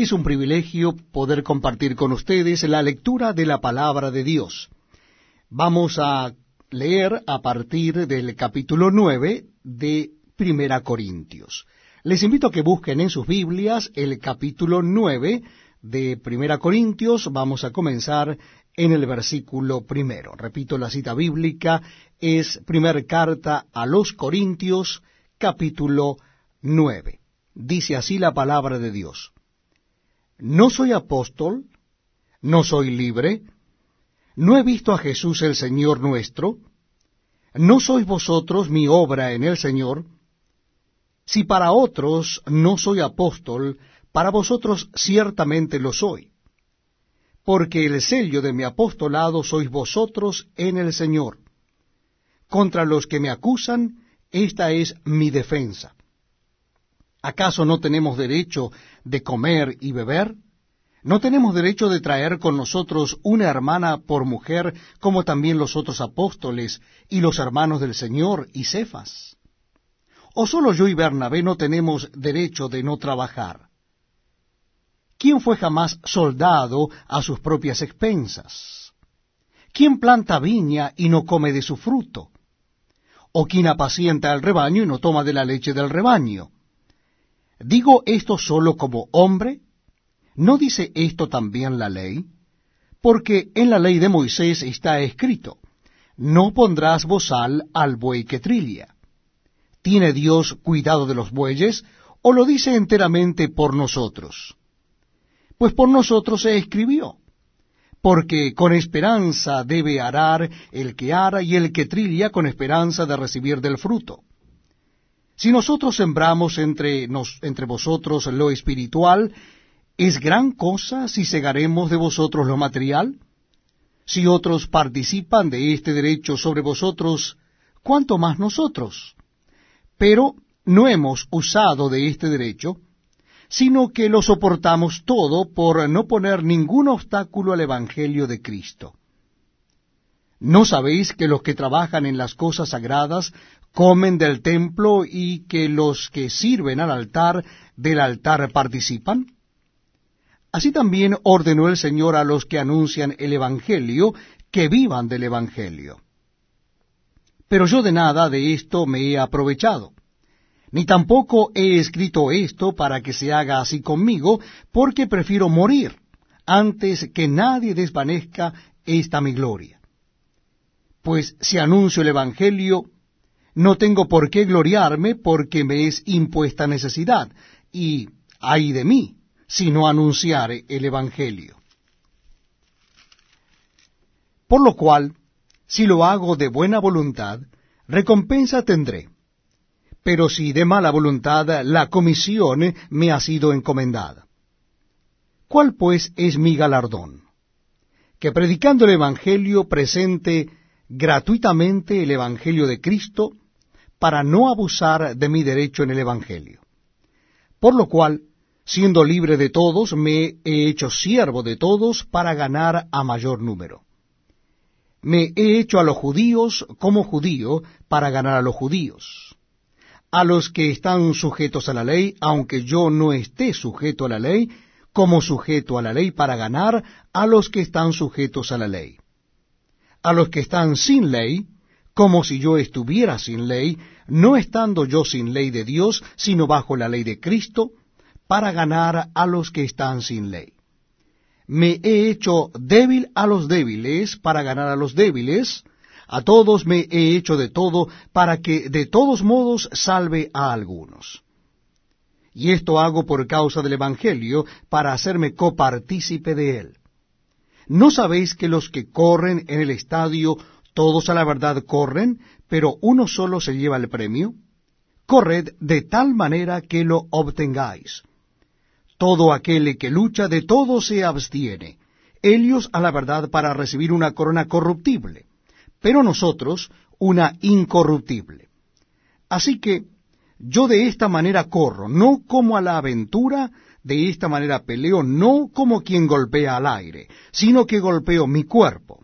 Es un privilegio poder compartir con ustedes la lectura de la palabra de Dios. Vamos a leer a partir del capítulo 9 de Primera Corintios. Les invito a que busquen en sus Biblias el capítulo 9 de Primera Corintios. Vamos a comenzar en el versículo primero. Repito, la cita bíblica es primera carta a los Corintios, capítulo 9. Dice así la palabra de Dios. No soy apóstol, no soy libre, no he visto a Jesús el Señor nuestro, no sois vosotros mi obra en el Señor. Si para otros no soy apóstol, para vosotros ciertamente lo soy, porque el sello de mi apostolado sois vosotros en el Señor. Contra los que me acusan, esta es mi defensa. ¿Acaso no tenemos derecho de comer y beber? ¿No tenemos derecho de traer con nosotros una hermana por mujer, como también los otros apóstoles y los hermanos del Señor y Cefas? ¿O solo yo y Bernabé no tenemos derecho de no trabajar? ¿Quién fue jamás soldado a sus propias expensas? ¿Quién planta viña y no come de su fruto? ¿O quién apacienta el rebaño y no toma de la leche del rebaño? ¿Digo esto solo como hombre? ¿No dice esto también la ley? Porque en la ley de Moisés está escrito, no pondrás bozal al buey que trilla. ¿Tiene Dios cuidado de los bueyes o lo dice enteramente por nosotros? Pues por nosotros se escribió, porque con esperanza debe arar el que ara y el que trilla con esperanza de recibir del fruto. Si nosotros sembramos entre, nos, entre vosotros lo espiritual, ¿es gran cosa si segaremos de vosotros lo material? Si otros participan de este derecho sobre vosotros, ¿cuánto más nosotros? Pero no hemos usado de este derecho, sino que lo soportamos todo por no poner ningún obstáculo al Evangelio de Cristo. ¿No sabéis que los que trabajan en las cosas sagradas comen del templo y que los que sirven al altar del altar participan? Así también ordenó el Señor a los que anuncian el Evangelio que vivan del Evangelio. Pero yo de nada de esto me he aprovechado, ni tampoco he escrito esto para que se haga así conmigo, porque prefiero morir antes que nadie desvanezca esta mi gloria. Pues si anuncio el Evangelio, no tengo por qué gloriarme porque me es impuesta necesidad, y ay de mí si no anunciare el Evangelio. Por lo cual, si lo hago de buena voluntad, recompensa tendré. Pero si de mala voluntad, la comisión me ha sido encomendada. ¿Cuál pues es mi galardón? Que predicando el Evangelio presente gratuitamente el Evangelio de Cristo, para no abusar de mi derecho en el Evangelio. Por lo cual, siendo libre de todos, me he hecho siervo de todos para ganar a mayor número. Me he hecho a los judíos como judío para ganar a los judíos. A los que están sujetos a la ley, aunque yo no esté sujeto a la ley, como sujeto a la ley para ganar a los que están sujetos a la ley. A los que están sin ley, como si yo estuviera sin ley, no estando yo sin ley de Dios, sino bajo la ley de Cristo, para ganar a los que están sin ley. Me he hecho débil a los débiles para ganar a los débiles, a todos me he hecho de todo para que de todos modos salve a algunos. Y esto hago por causa del Evangelio, para hacerme copartícipe de él. ¿No sabéis que los que corren en el estadio todos a la verdad corren, pero uno solo se lleva el premio. Corred de tal manera que lo obtengáis. Todo aquel que lucha de todo se abstiene. Ellos a la verdad para recibir una corona corruptible, pero nosotros una incorruptible. Así que yo de esta manera corro, no como a la aventura, de esta manera peleo, no como quien golpea al aire, sino que golpeo mi cuerpo